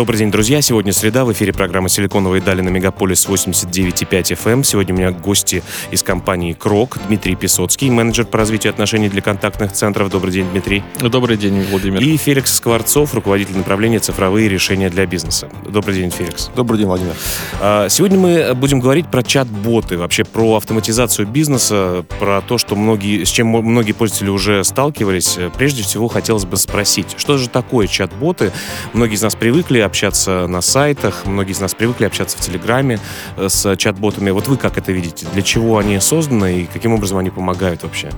Добрый день, друзья. Сегодня среда. В эфире программа «Силиконовые дали» на Мегаполис 89,5 FM. Эм. Сегодня у меня гости из компании «Крок». Дмитрий Песоцкий, менеджер по развитию отношений для контактных центров. Добрый день, Дмитрий. Добрый день, Владимир. И Феликс Скворцов, руководитель направления «Цифровые решения для бизнеса». Добрый день, Феликс. Добрый день, Владимир. А, сегодня мы будем говорить про чат-боты, вообще про автоматизацию бизнеса, про то, что многие, с чем многие пользователи уже сталкивались. Прежде всего, хотелось бы спросить, что же такое чат-боты? Многие из нас привыкли общаться на сайтах, многие из нас привыкли общаться в Телеграме э, с чат-ботами. Вот вы как это видите? Для чего они созданы и каким образом они помогают вообще?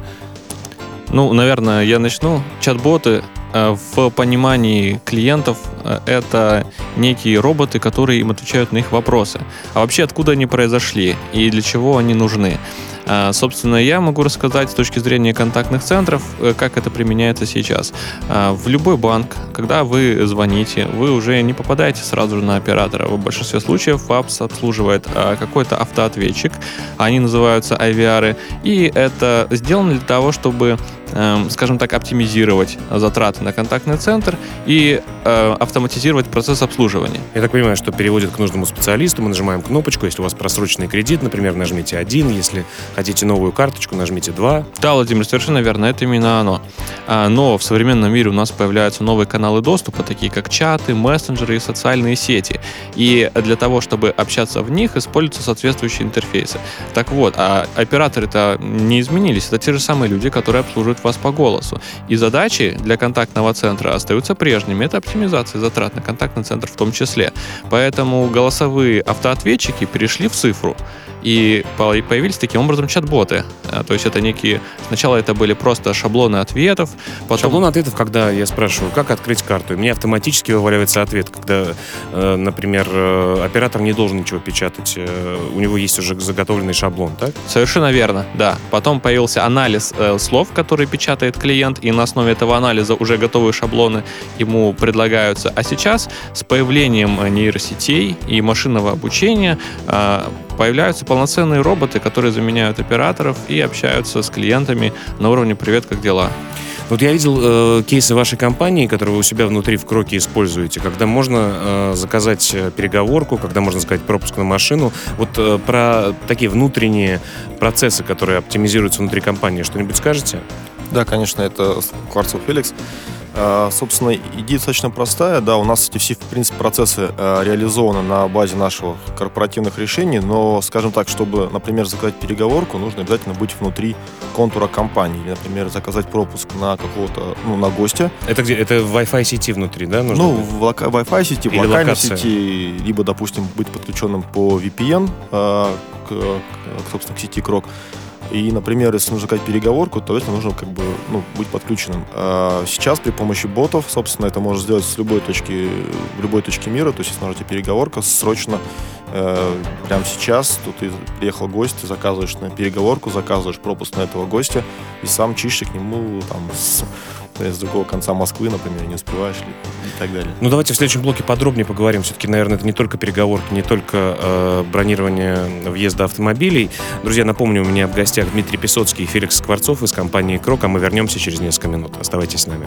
Ну, наверное, я начну. Чат-боты э, в понимании клиентов э, это некие роботы, которые им отвечают на их вопросы. А вообще откуда они произошли и для чего они нужны? А, собственно, я могу рассказать с точки зрения контактных центров, э, как это применяется сейчас. А, в любой банк, когда вы звоните, вы уже не попадаете сразу же на оператора. В большинстве случаев вас обслуживает а, какой-то автоответчик, они называются IVR, и это сделано для того, чтобы Эм, скажем так, оптимизировать затраты на контактный центр и э, автоматизировать процесс обслуживания. Я так понимаю, что переводит к нужному специалисту, мы нажимаем кнопочку, если у вас просроченный кредит, например, нажмите один, если хотите новую карточку, нажмите два. Да, Владимир, совершенно верно, это именно оно. А, но в современном мире у нас появляются новые каналы доступа, такие как чаты, мессенджеры и социальные сети. И для того, чтобы общаться в них, используются соответствующие интерфейсы. Так вот, а операторы-то не изменились, это те же самые люди, которые обслуживают вас по голосу. И задачи для контактного центра остаются прежними. Это оптимизация затрат на контактный центр в том числе. Поэтому голосовые автоответчики перешли в цифру. И появились таким образом чат-боты. А, то есть это некие... Сначала это были просто шаблоны ответов. Потом... Шаблон ответов, когда я спрашиваю, как открыть карту, и мне автоматически вываливается ответ, когда, э, например, э, оператор не должен ничего печатать, э, у него есть уже заготовленный шаблон, так? Совершенно верно, да. Потом появился анализ слов, которые печатает клиент, и на основе этого анализа уже готовые шаблоны ему предлагаются. А сейчас с появлением нейросетей и машинного обучения появляются полноценные роботы, которые заменяют операторов и общаются с клиентами на уровне «Привет, как дела?». Вот я видел э, кейсы вашей компании, которые вы у себя внутри в Кроке используете, когда можно э, заказать э, переговорку, когда можно заказать пропуск на машину. Вот э, про такие внутренние процессы, которые оптимизируются внутри компании, что-нибудь скажете? Да, конечно, это Кварцев Феликс. А, собственно, идея достаточно простая. Да, у нас эти все, в принципе, процессы а, реализованы на базе наших корпоративных решений, но, скажем так, чтобы, например, заказать переговорку, нужно обязательно быть внутри контура компании. Или, например, заказать пропуск на какого-то, ну, на гостя. Это где? Это в Wi-Fi сети внутри, да? Нужно ну, в лока- Wi-Fi сети, в локальной локация. сети, либо, допустим, быть подключенным по VPN э, к, к, собственно, к сети Крок. И, например, если нужно заказать переговорку, то это нужно как бы ну, быть подключенным. А сейчас при помощи ботов, собственно, это можно сделать с любой точки, в любой точке мира. То есть, если нужна переговорка, срочно, э, прямо сейчас, тут ты приехал гость, ты заказываешь на переговорку, заказываешь пропуск на этого гостя, и сам чишься к нему там с с другого конца Москвы, например, не успеваешь ли и так далее. Ну, давайте в следующем блоке подробнее поговорим. Все-таки, наверное, это не только переговорки, не только э, бронирование въезда автомобилей. Друзья, напомню, у меня в гостях Дмитрий Песоцкий и Феликс Скворцов из компании «Крок», а мы вернемся через несколько минут. Оставайтесь с нами.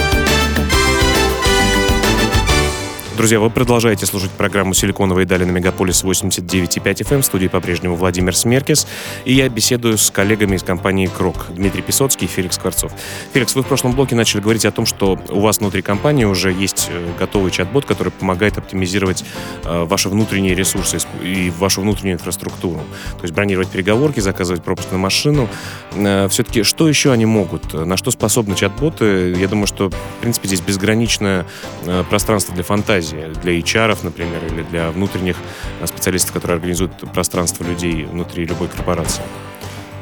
Друзья, вы продолжаете слушать программу «Силиконовые дали» на Мегаполис 89,5 FM. В студии по-прежнему Владимир Смеркис. И я беседую с коллегами из компании «Крок» Дмитрий Песоцкий и Феликс Скворцов. Феликс, вы в прошлом блоке начали говорить о том, что у вас внутри компании уже есть э, готовый чат-бот, который помогает оптимизировать э, ваши внутренние ресурсы и вашу внутреннюю инфраструктуру. То есть бронировать переговорки, заказывать пропуск на машину. Э, все-таки что еще они могут? На что способны чат-боты? Я думаю, что, в принципе, здесь безграничное пространство для фантазии связи для HR, например, или для внутренних э, специалистов, которые организуют пространство людей внутри любой корпорации?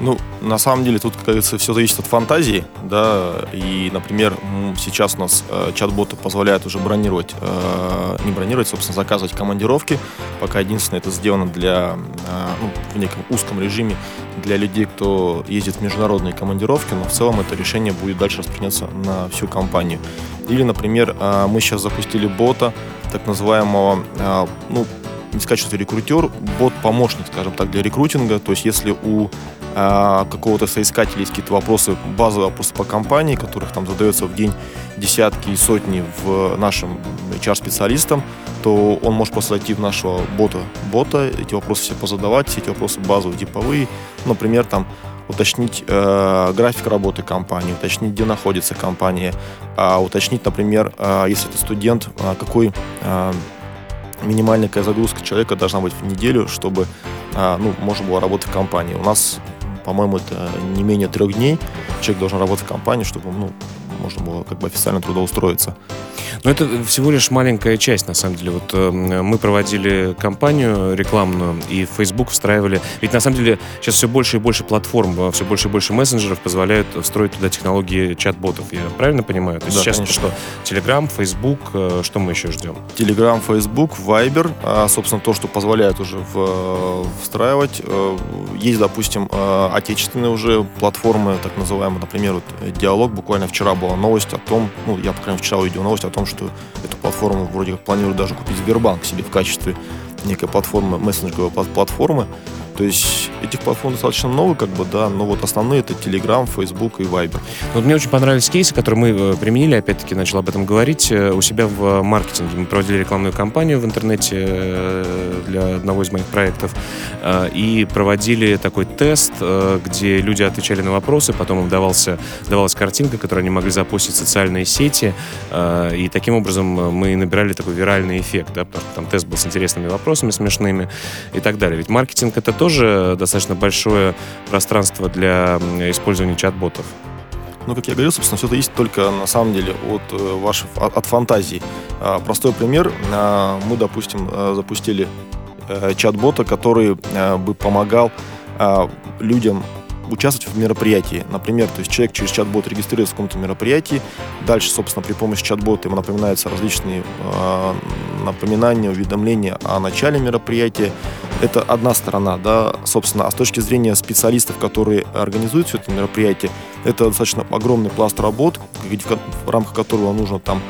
Ну, на самом деле, тут, как говорится, все зависит от фантазии, да, и, например, сейчас у нас э, чат-боты позволяют уже бронировать, э, не бронировать, собственно, заказывать командировки, пока единственное это сделано для, э, ну, в неком узком режиме для людей, кто ездит в международные командировки, но в целом это решение будет дальше распространяться на всю компанию. Или, например, э, мы сейчас запустили бота, так называемого, э, ну, не сказать, что это рекрутер, бот-помощник, скажем так, для рекрутинга. То есть, если у а, какого-то соискателя есть какие-то вопросы, базовые вопросы по компании, которых там задается в день десятки и сотни в нашим HR-специалистам, то он может просто зайти в нашего бота, бота, эти вопросы все позадавать, все эти вопросы базовые, типовые, например, там уточнить э, график работы компании, уточнить, где находится компания, э, уточнить, например, э, если это студент, э, какой э, минимальная загрузка человека должна быть в неделю, чтобы э, ну, можно было работать в компании. У нас по-моему, это не менее трех дней. Человек должен работать в компании, чтобы ну, можно было как бы официально трудоустроиться. Но это всего лишь маленькая часть, на самом деле. Вот э, мы проводили кампанию рекламную, и в Facebook встраивали... Ведь, на самом деле, сейчас все больше и больше платформ, э, все больше и больше мессенджеров позволяют встроить туда технологии чат-ботов. Я правильно понимаю? То есть да, сейчас конечно. что? Telegram, Facebook, э, что мы еще ждем? Telegram, Facebook, Viber, а, собственно, то, что позволяет уже в, э, встраивать. Э, есть, допустим, э, отечественные уже платформы, так называемые, например, вот Диалог. Буквально вчера была новость о том, ну, я, по крайней мере, вчера увидел новость о том, что эту платформу вроде как планируют даже купить Сбербанк себе в качестве некой платформы, мессенджеровой платформы. То есть этих платформ достаточно много, как бы, да, но вот основные это Telegram, Facebook и Viber. Вот мне очень понравились кейсы, которые мы э, применили, опять-таки начал об этом говорить, э, у себя в маркетинге. Мы проводили рекламную кампанию в интернете э, для одного из моих проектов и проводили такой тест, где люди отвечали на вопросы, потом им давался, давалась картинка, которую они могли запустить в социальные сети, и таким образом мы набирали такой виральный эффект, да, потому что там тест был с интересными вопросами, смешными и так далее. Ведь маркетинг это тоже тоже достаточно большое пространство для использования чат-ботов. Ну, как я говорил, собственно, все это есть только на самом деле от э, вашей от, от фантазии. А, простой пример. А, мы, допустим, э, запустили э, чат-бота, который бы помогал людям участвовать в мероприятии. Например, то есть человек через чат-бот регистрируется в каком-то мероприятии, дальше, собственно, при помощи чат-бота ему напоминаются различные э, напоминания, уведомления о начале мероприятия. Это одна сторона, да, собственно, а с точки зрения специалистов, которые организуют все это мероприятие, это достаточно огромный пласт работ, в рамках которого нужно там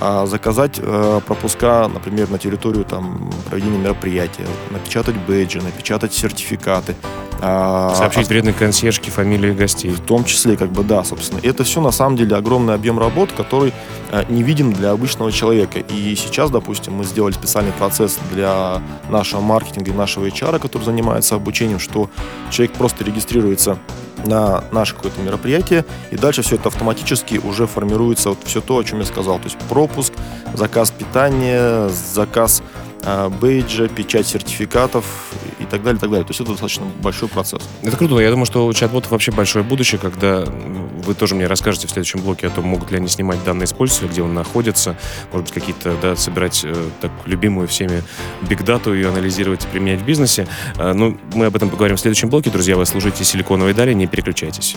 а, заказать э, пропуска, например, на территорию там, проведения мероприятия, напечатать бейджи, напечатать сертификаты. А, Сообщить а, вредной консьержке фамилии гостей. В том числе, как бы, да, собственно. Это все, на самом деле, огромный объем работ, который а, не виден для обычного человека. И сейчас, допустим, мы сделали специальный процесс для нашего маркетинга и нашего HR, который занимается обучением, что человек просто регистрируется на наше какое-то мероприятие, и дальше все это автоматически уже формируется вот все то, о чем я сказал. То есть пропуск, заказ питания, заказ э, бейджа, печать сертификатов так далее, так далее. То есть это достаточно большой процесс. Это круто. Я думаю, что у чат-ботов вообще большое будущее, когда вы тоже мне расскажете в следующем блоке о том, могут ли они снимать данные с пользователя, где он находится, может быть, какие-то, да, собирать э, так любимую всеми бигдату, ее анализировать и применять в бизнесе. Э, ну, мы об этом поговорим в следующем блоке. Друзья, вы слушаете «Силиконовой дали», не переключайтесь.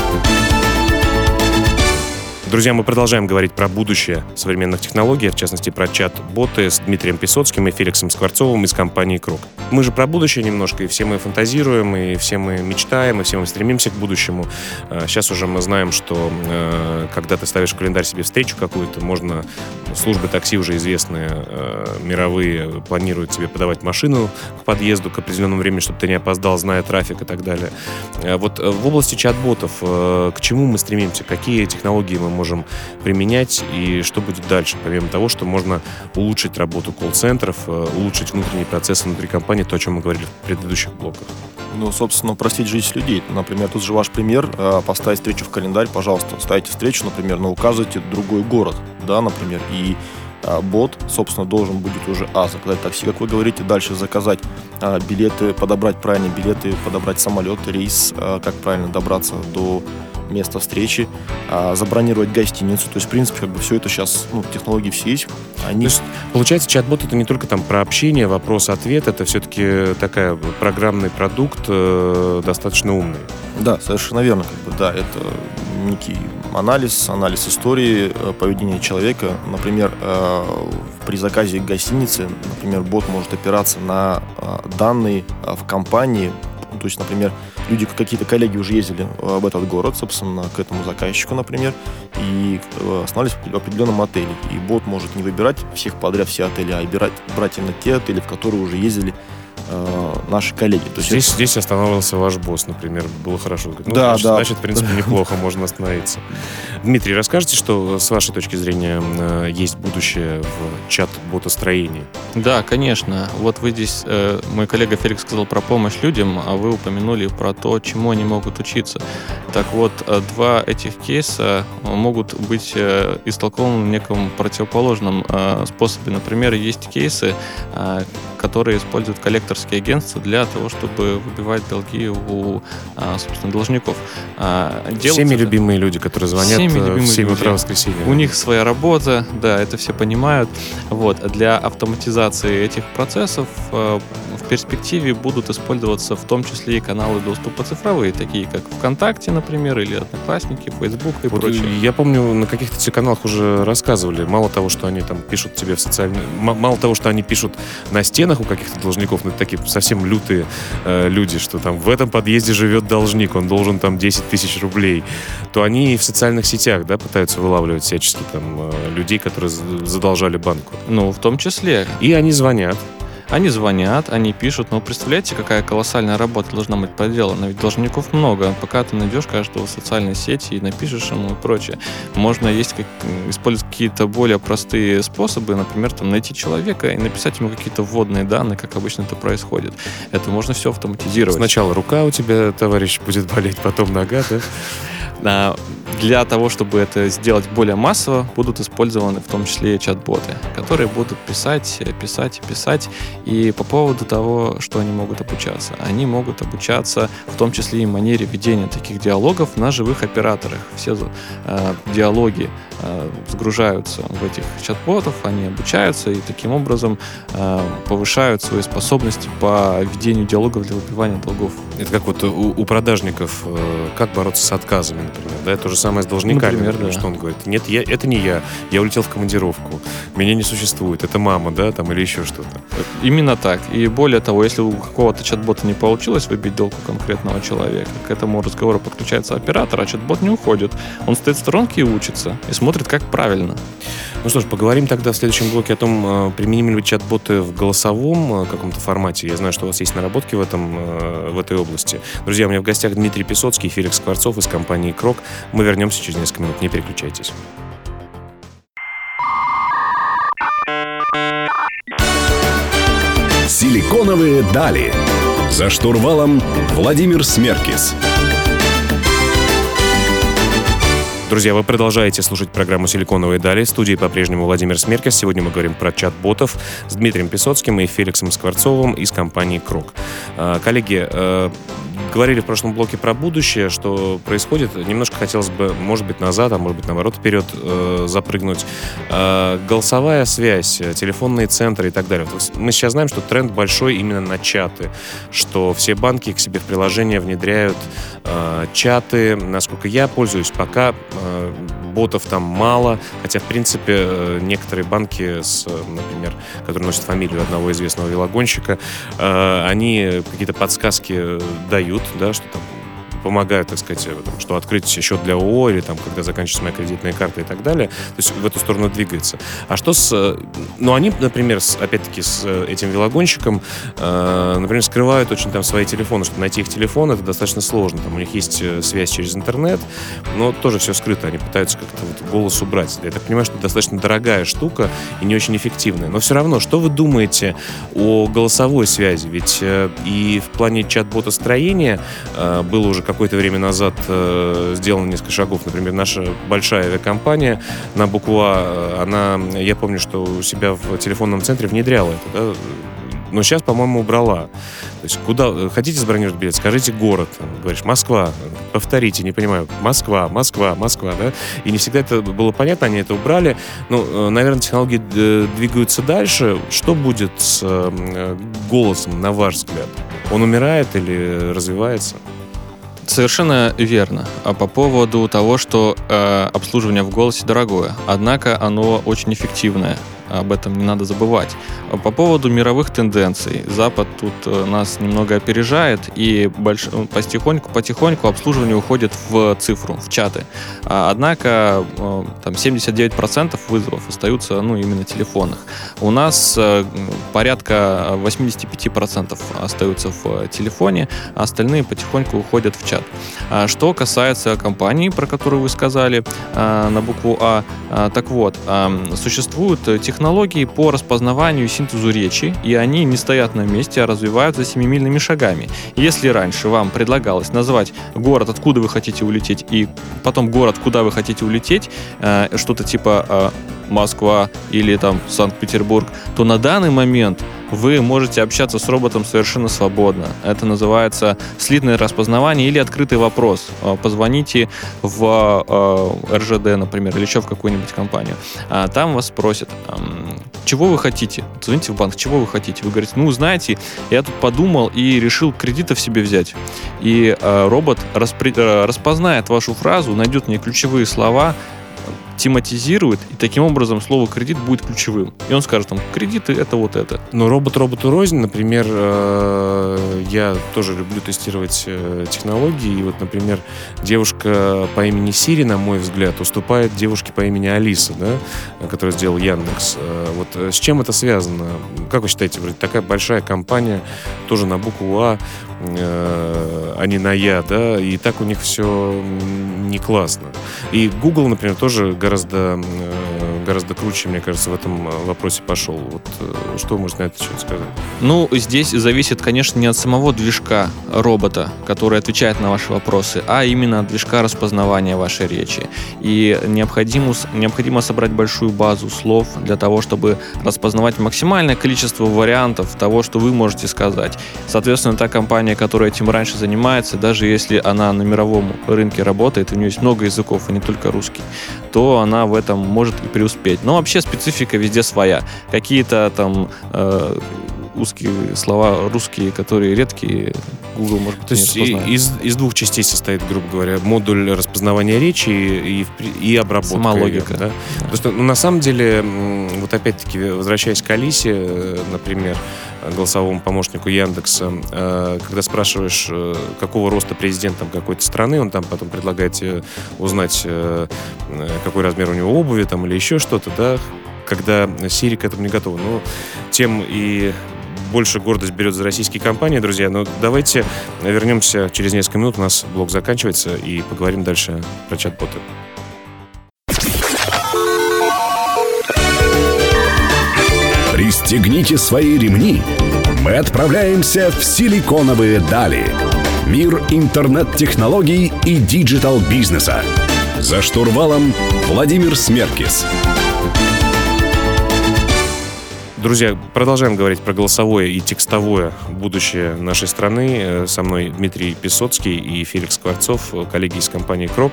Друзья, мы продолжаем говорить про будущее современных технологий, в частности про чат-боты с Дмитрием Песоцким и Феликсом Скворцовым из компании «Круг». Мы же про будущее немножко, и все мы фантазируем, и все мы мечтаем, и все мы стремимся к будущему. Сейчас а, уже мы знаем, что э, когда ты ставишь в календарь себе встречу какую-то, можно, службы такси уже известные, э, мировые, планируют тебе подавать машину к подъезду к определенному времени, чтобы ты не опоздал, зная трафик и так далее. А вот э, в области чат-ботов к чему мы стремимся? Какие технологии мы можем можем применять и что будет дальше, помимо того, что можно улучшить работу колл-центров, э, улучшить внутренние процессы внутри компании, то, о чем мы говорили в предыдущих блоках. Ну, собственно, простить жизнь людей. Например, тут же ваш пример, э, поставить встречу в календарь, пожалуйста, ставите встречу, например, но указывайте другой город, да, например, и а, бот, собственно, должен будет уже, а, заказать такси, как вы говорите, дальше заказать а, билеты, подобрать правильные билеты, подобрать самолет, рейс, а, как правильно добраться до место встречи, а, забронировать гостиницу. То есть, в принципе, как бы все это сейчас, ну, технологии все есть. Они... То есть, получается, чат-бот это не только там про общение, вопрос-ответ, это все-таки такая программный продукт э, достаточно умный. Да, совершенно верно. Как бы, да, это некий анализ, анализ истории э, поведения человека. Например, э, при заказе гостиницы, например, бот может опираться на э, данные в компании, то есть, например, люди, какие-то коллеги уже ездили в этот город, собственно, к этому заказчику, например, и останавливались в определенном отеле. И бот может не выбирать всех подряд все отели, а выбирать, брать именно те отели, в которые уже ездили э, наши коллеги. То есть здесь, это... здесь останавливался ваш босс, например, было хорошо. Ну, да, значит, да. Значит, в принципе, неплохо, можно остановиться. Дмитрий, расскажите, что с вашей точки зрения э, есть будущее в чат-ботостроении? Да, конечно. Вот вы здесь, э, мой коллега Феликс сказал про помощь людям, а вы упомянули про то, чему они могут учиться. Так вот, э, два этих кейса могут быть истолкованы в неком противоположном способе. Например, есть кейсы, которые используют коллекторские агентства для того, чтобы выбивать долги у, собственно, должников. Всеми любимые люди, которые звонят всеми любимые в 7 люди. утра воскресенья. У них своя работа, да, это все понимают. Вот. Для автоматизации этих процессов э, перспективе будут использоваться в том числе и каналы доступа цифровые, такие как ВКонтакте, например, или Одноклассники, Facebook и вот прочее. Я помню, на каких-то каналах уже рассказывали, мало того, что они там пишут тебе в социальные... Мало того, что они пишут на стенах у каких-то должников, ну, это такие совсем лютые э, люди, что там в этом подъезде живет должник, он должен там 10 тысяч рублей, то они в социальных сетях сетях, да, пытаются вылавливать всячески там э, людей, которые задолжали банку. Ну, в том числе. И они звонят. Они звонят, они пишут, но представляете, какая колоссальная работа должна быть проделана? Ведь должников много. Пока ты найдешь каждого в социальной сети и напишешь ему и прочее. Можно есть как, использовать какие-то более простые способы, например, там, найти человека и написать ему какие-то вводные данные, как обычно это происходит. Это можно все автоматизировать. Сначала рука у тебя, товарищ, будет болеть, потом нога, да? Для того, чтобы это сделать более массово, будут использованы в том числе и чат-боты, которые будут писать, писать, писать. И по поводу того, что они могут обучаться. Они могут обучаться в том числе и манере ведения таких диалогов на живых операторах. Все э, диалоги сгружаются в этих чат-ботов, они обучаются и таким образом э, повышают свои способности по ведению диалогов для выбивания долгов. Это как вот у, у продажников, э, как бороться с отказами, например. Да, то же самое с должниками. Например, да. Что он говорит? Нет, я, это не я. Я улетел в командировку. Меня не существует. Это мама, да, там или еще что-то. Именно так. И более того, если у какого-то чат-бота не получилось выбить долг у конкретного человека, к этому разговору подключается оператор, а чат-бот не уходит. Он стоит в сторонке и учится. И смотрит, как правильно. Ну что ж, поговорим тогда в следующем блоке о том, э, применимы ли чат-боты в голосовом э, каком-то формате. Я знаю, что у вас есть наработки в, этом, э, в этой области. Друзья, у меня в гостях Дмитрий Песоцкий и Феликс Скворцов из компании «Крок». Мы вернемся через несколько минут. Не переключайтесь. Силиконовые дали. За штурвалом Владимир Смеркис. Друзья, вы продолжаете слушать программу «Силиконовые дали». В студии по-прежнему Владимир Смеркис. Сегодня мы говорим про чат-ботов с Дмитрием Песоцким и Феликсом Скворцовым из компании «Крок». А, коллеги, э, говорили в прошлом блоке про будущее, что происходит. Немножко хотелось бы, может быть, назад, а может быть, наоборот, вперед э, запрыгнуть. Э, голосовая связь, телефонные центры и так далее. Мы сейчас знаем, что тренд большой именно на чаты, что все банки к себе в приложение внедряют э, чаты. Насколько я пользуюсь, пока э, ботов там мало, хотя, в принципе, э, некоторые банки, с, например, которые носят фамилию одного известного велогонщика, э, они какие-то подсказки дают, да, что там помогают, так сказать, там, что открыть счет для ООО или там, когда заканчивается моя кредитная карта и так далее. То есть в эту сторону двигается. А что с... Ну, они, например, с, опять-таки с этим велогонщиком, э, например, скрывают очень там свои телефоны, чтобы найти их телефон, это достаточно сложно. Там у них есть э, связь через интернет, но тоже все скрыто. Они пытаются как-то вот голос убрать. Я так понимаю, что это достаточно дорогая штука и не очень эффективная. Но все равно, что вы думаете о голосовой связи? Ведь э, и в плане чат-бота строения э, было уже какое-то время назад э, сделано несколько шагов. Например, наша большая авиакомпания на букву А, она, я помню, что у себя в телефонном центре внедряла это, да, но сейчас, по-моему, убрала. То есть куда хотите забронировать билет, скажите город. Говоришь, Москва. Повторите, не понимаю. Москва, Москва, Москва, да? И не всегда это было понятно, они это убрали. Ну, э, наверное, технологии э, двигаются дальше. Что будет с э, голосом, на ваш взгляд? Он умирает или развивается? Совершенно верно. А по поводу того, что э, обслуживание в голосе дорогое, однако оно очень эффективное об этом не надо забывать. По поводу мировых тенденций. Запад тут э, нас немного опережает, и больш... Ну, потихоньку, потихоньку обслуживание уходит в цифру, в чаты. А, однако э, там 79% вызовов остаются ну, именно телефонных. У нас э, порядка 85% остаются в телефоне, а остальные потихоньку уходят в чат. А что касается компании, про которую вы сказали, на букву А, так вот, существуют технологии, технологии по распознаванию и синтезу речи, и они не стоят на месте, а развиваются семимильными шагами. Если раньше вам предлагалось назвать город, откуда вы хотите улететь, и потом город, куда вы хотите улететь, э, что-то типа э, Москва или там Санкт-Петербург, то на данный момент вы можете общаться с роботом совершенно свободно. Это называется слитное распознавание или открытый вопрос. А, позвоните в э, РЖД, например, или еще в какую-нибудь компанию. А там вас спросят, чего вы хотите? Звоните в банк, чего вы хотите? Вы говорите, ну, знаете, я тут подумал и решил кредитов себе взять. И робот распознает вашу фразу, найдет мне ключевые слова, тематизирует, и таким образом слово кредит будет ключевым. И он скажет там, кредиты это вот это. Но робот роботу рознь, например, э, я тоже люблю тестировать э, технологии, и вот, например, девушка по имени Сири, на мой взгляд, уступает девушке по имени Алиса, да, которую сделал Яндекс. Э, вот с чем это связано? Как вы считаете, такая большая компания, тоже на букву А, а не на Я, да, и так у них все не классно. И Google, например, тоже гораздо гораздо, круче, мне кажется, в этом э, вопросе пошел. Вот э, что можете на это счет сказать? Ну, здесь зависит, конечно, не от самого движка робота, который отвечает на ваши вопросы, а именно от движка распознавания вашей речи. И необходимо, необходимо собрать большую базу слов для того, чтобы распознавать максимальное количество вариантов того, что вы можете сказать. Соответственно, та компания, которая этим раньше занимается, даже если она на мировом рынке работает, у нее есть много языков, а не только русский, то она в этом может и преуспеть. Но вообще специфика везде своя. Какие-то там э, узкие слова русские, которые редкие, Google, может быть, То есть из, из двух частей состоит, грубо говоря, модуль распознавания речи и, и обработка. Сама логика. да? Да. Потому что, ну, на самом деле, вот опять-таки, возвращаясь к Алисе, э, например, голосовому помощнику Яндекса, э, когда спрашиваешь, э, какого роста президент там, какой-то страны, он там потом предлагает тебе узнать, какой размер у него обуви там, или еще что-то, да, когда Siri к этому не готова. Ну, тем и больше гордость берет за российские компании, друзья. Но давайте вернемся через несколько минут. У нас блок заканчивается и поговорим дальше про чат-боты. Пристегните свои ремни. Мы отправляемся в силиконовые дали. Мир интернет-технологий и digital-бизнеса. За штурвалом Владимир Смеркис. Друзья, продолжаем говорить про голосовое и текстовое будущее нашей страны. Э, со мной Дмитрий Песоцкий и Феликс Скворцов, э, коллеги из компании «Крок».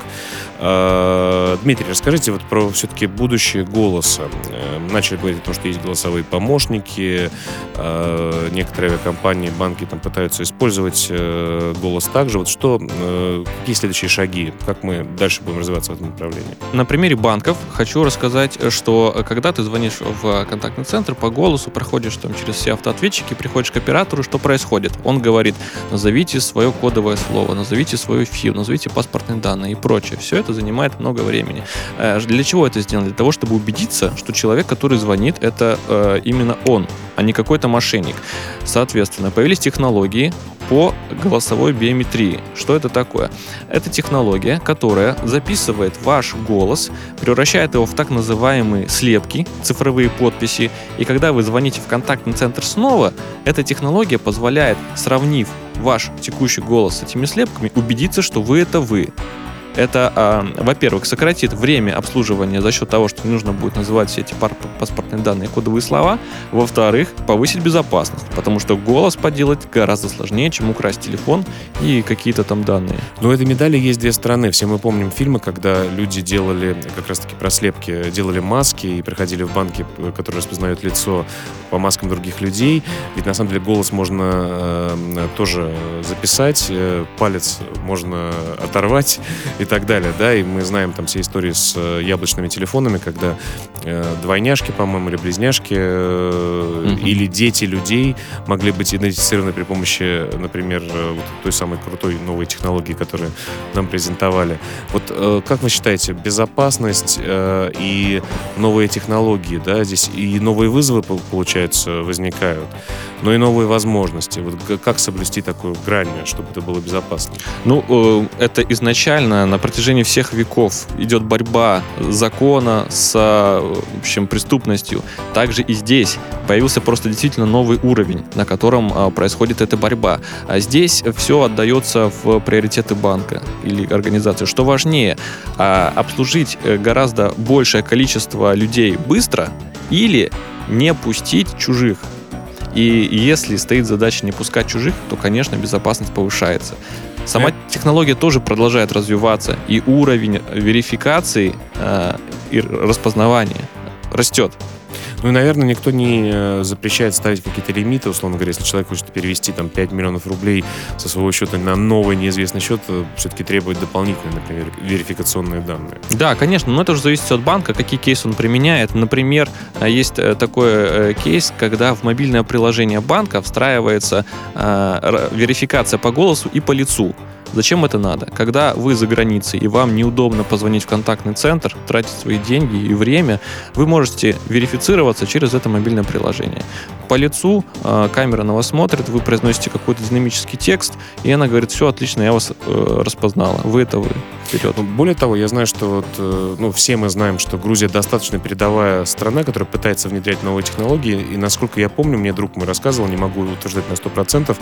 Э, Дмитрий, расскажите вот про все-таки будущее голоса. Начали говорить о том, что есть голосовые помощники, некоторые компании, банки там пытаются использовать голос также. Вот что, какие следующие шаги, как мы дальше будем развиваться в этом направлении? На примере банков хочу рассказать, что когда ты звонишь в контактный центр по голосу, проходишь там через все автоответчики, приходишь к оператору, что происходит? Он говорит, назовите свое кодовое слово, назовите свою ФИУ, назовите паспортные данные и прочее. Все это занимает много времени. Э, для чего это сделано? Для того, чтобы убедиться, что человек, который звонит, это э, именно он, а не какой-то мошенник. Соответственно, появились технологии, по голосовой биометрии. Что это такое? Это технология, которая записывает ваш голос, превращает его в так называемые слепки, цифровые подписи, и когда вы звоните в контактный центр снова, эта технология позволяет, сравнив ваш текущий голос с этими слепками, убедиться, что вы это вы. Это, э, во-первых, сократит время обслуживания за счет того, что не нужно будет называть все эти паспортные данные кодовые слова. Во-вторых, повысить безопасность, потому что голос поделать гораздо сложнее, чем украсть телефон и какие-то там данные. Но у этой медали есть две стороны. Все мы помним фильмы, когда люди делали как раз-таки прослепки, делали маски и приходили в банки, которые распознают лицо по маскам других людей. Ведь на самом деле голос можно э, тоже записать, э, палец можно оторвать и так далее, да, и мы знаем там все истории с э, яблочными телефонами, когда э, двойняшки, по-моему, или близняшки, э, mm-hmm. или дети людей могли быть идентифицированы при помощи, например, э, вот той самой крутой новой технологии, которую нам презентовали. Вот э, как вы считаете, безопасность э, и новые технологии, да, здесь и новые вызовы, получается, возникают, но и новые возможности. Вот как соблюсти такую грань, чтобы это было безопасно? Ну, э, это изначально на протяжении всех веков идет борьба закона с в общем, преступностью. Также и здесь появился просто действительно новый уровень, на котором а, происходит эта борьба. А здесь все отдается в приоритеты банка или организации. Что важнее, а, обслужить э, гораздо большее количество людей быстро или не пустить чужих. И если стоит задача не пускать чужих, то, конечно, безопасность повышается. Сама технология тоже продолжает развиваться, и уровень верификации э, и распознавания растет. Ну и, наверное, никто не э, запрещает ставить какие-то лимиты, условно говоря, если человек хочет перевести там 5 миллионов рублей со своего счета на новый неизвестный счет, э, все-таки требует дополнительные, например, верификационные данные. Да, конечно, но это уже зависит от банка, какие кейсы он применяет. Например, э, есть такой кейс, когда в мобильное приложение банка встраивается верификация по голосу и по лицу. Зачем это надо? Когда вы за границей и вам неудобно позвонить в контактный центр, тратить свои деньги и время, вы можете верифицироваться через это мобильное приложение. По лицу э, камера на вас смотрит, вы произносите какой-то динамический текст, и она говорит, все отлично, я вас э, распознала, вы это вы вперед. Ну, более того, я знаю, что вот, э, ну, все мы знаем, что Грузия достаточно передовая страна, которая пытается внедрять новые технологии. И насколько я помню, мне друг мой рассказывал, не могу утверждать на 100%,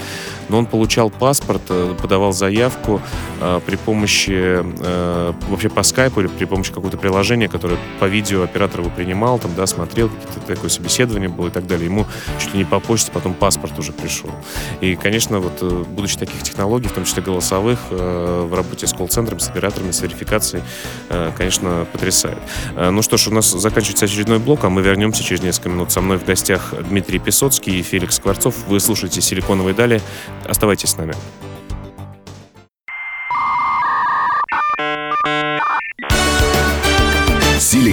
но он получал паспорт, э, подавал заявку э, при помощи, вообще по скайпу или при помощи какого-то приложения, которое по видео оператор его принимал, там, да, смотрел, какие-то такое собеседование было и так далее. Ему чуть ли не по почте потом паспорт уже пришел. И, конечно, вот будучи таких технологий, в том числе голосовых, в работе с колл-центром, с операторами, с верификацией, э, конечно, потрясает. Э, ну что ж, у нас заканчивается очередной блок, а мы вернемся через несколько минут. Со мной в гостях Дмитрий Песоцкий и Феликс Скворцов. Вы слушаете «Силиконовые дали». Оставайтесь с нами.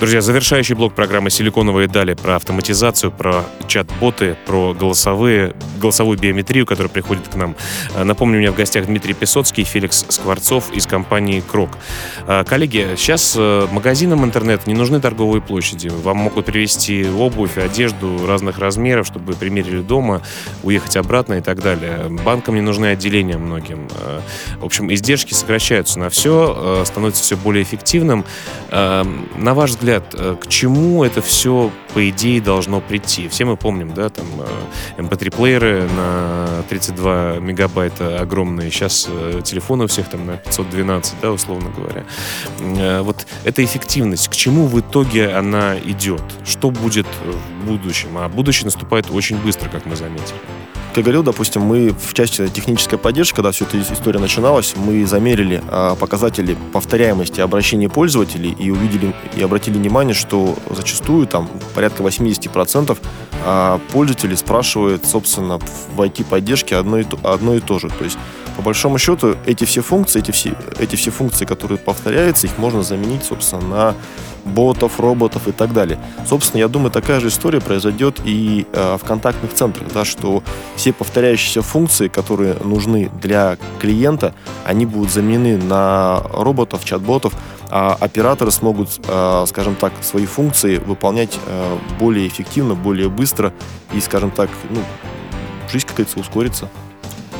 Друзья, завершающий блок программы «Силиконовые дали» про автоматизацию, про чат-боты, про голосовые, голосовую биометрию, которая приходит к нам. Э, напомню, у меня в гостях Дмитрий Песоцкий Феликс Скворцов из компании «Крок». Э, коллеги, сейчас э, магазинам интернет не нужны торговые площади. Вам могут привезти обувь, одежду разных размеров, чтобы примерили дома, уехать обратно и так далее. Банкам не нужны отделения многим. В общем, издержки сокращаются на все, становится все более эффективным. На ваш взгляд, взгляд, э, к чему это все, по идее, должно прийти? Все мы помним, да, там MP3-плееры э, на 32 мегабайта огромные. Сейчас э, телефоны у всех там на 512, да, условно говоря. Вот эта эффективность, к чему в итоге она идет? Что будет в будущем? А будущее наступает очень быстро, как мы заметили как я говорил, допустим, мы в части технической поддержки, когда все эта история начиналась, мы замерили а, показатели повторяемости обращений пользователей и увидели и обратили внимание, что зачастую там порядка 80% а, пользователей спрашивают, собственно, в IT-поддержке одно и, то, одно и то же. То есть по большому счету, эти все функции, эти все, эти все функции, которые повторяются, их можно заменить, собственно, на ботов, роботов и так далее. Собственно, я думаю, такая же история произойдет и э, в контактных центрах, да, что все повторяющиеся функции, которые нужны для клиента, они будут заменены на роботов, чат-ботов, а операторы смогут, э, скажем так, свои функции выполнять э, более эффективно, более быстро и, скажем так, ну, жизнь, как говорится, ускорится.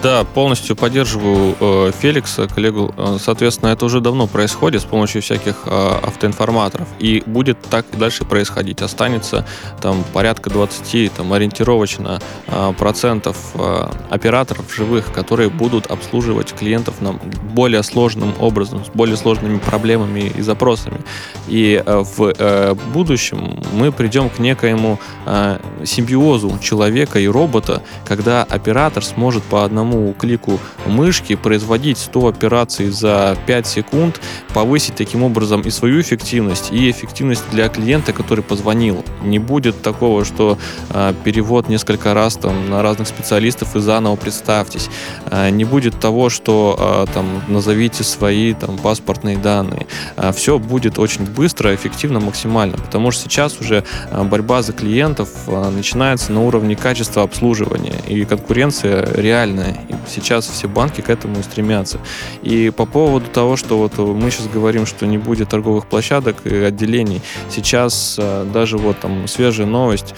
Да, полностью поддерживаю э, Феликса, коллегу. Э, соответственно, это уже давно происходит с помощью всяких э, автоинформаторов. И будет так и дальше происходить. Останется там порядка 20 там, ориентировочно э, процентов э, операторов живых, которые будут обслуживать клиентов на более сложным образом, с более сложными проблемами и запросами. И э, в э, будущем мы придем к некоему э, симбиозу человека и робота, когда оператор сможет по одному одному клику мышки производить 100 операций за 5 секунд, повысить таким образом и свою эффективность, и эффективность для клиента, который позвонил. Не будет такого, что э, перевод несколько раз там, на разных специалистов и заново представьтесь. Э, не будет того, что э, там, назовите свои там, паспортные данные. Э, все будет очень быстро, эффективно, максимально, потому что сейчас уже борьба за клиентов начинается на уровне качества обслуживания, и конкуренция реальная. И сейчас все банки к этому стремятся. И по поводу того, что вот мы сейчас говорим, что не будет торговых площадок и отделений, сейчас э, даже вот там свежая новость.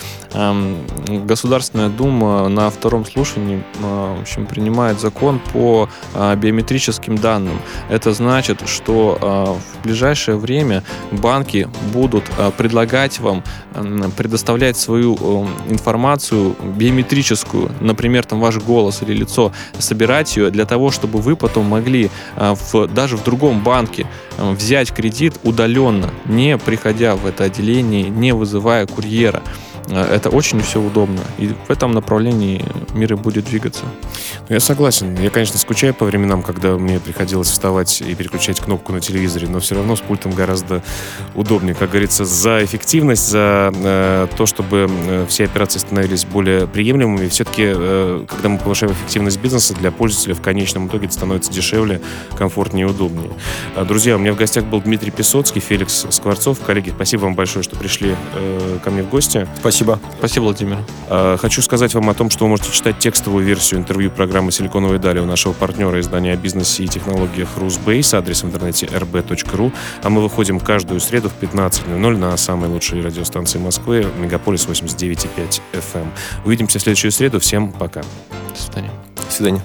Государственная Дума на втором слушании э, в общем, принимает закон по э, биометрическим данным. Это значит, что в ближайшее время банки будут предлагать вам предоставлять свою информацию биометрическую, например, там ваш голос или лицо собирать ее для того, чтобы вы потом могли а, в, даже в другом банке а, взять кредит удаленно, не приходя в это отделение, не вызывая курьера. Это очень все удобно. И в этом направлении мир и будет двигаться. Ну, я согласен. Я, конечно, скучаю по временам, когда мне приходилось вставать и переключать кнопку на телевизоре, но все равно с пультом гораздо удобнее. Как говорится, за эффективность, за э, то, чтобы э, все операции становились более приемлемыми. Все-таки, э, когда мы повышаем эффективность бизнеса, для пользователя в конечном итоге это становится дешевле, комфортнее и удобнее. Э, друзья, у меня в гостях был Дмитрий Песоцкий, Феликс Скворцов. Коллеги, спасибо вам большое, что пришли э, ко мне в гости. Спасибо Спасибо. Спасибо, Владимир. А, хочу сказать вам о том, что вы можете читать текстовую версию интервью программы «Силиконовые дали» у нашего партнера издания о бизнесе и технологиях «Русбейс», адрес в интернете rb.ru. А мы выходим каждую среду в 15.00 на самой лучшей радиостанции Москвы, Мегаполис 89.5 FM. Увидимся в следующую среду. Всем пока. До свидания. До свидания.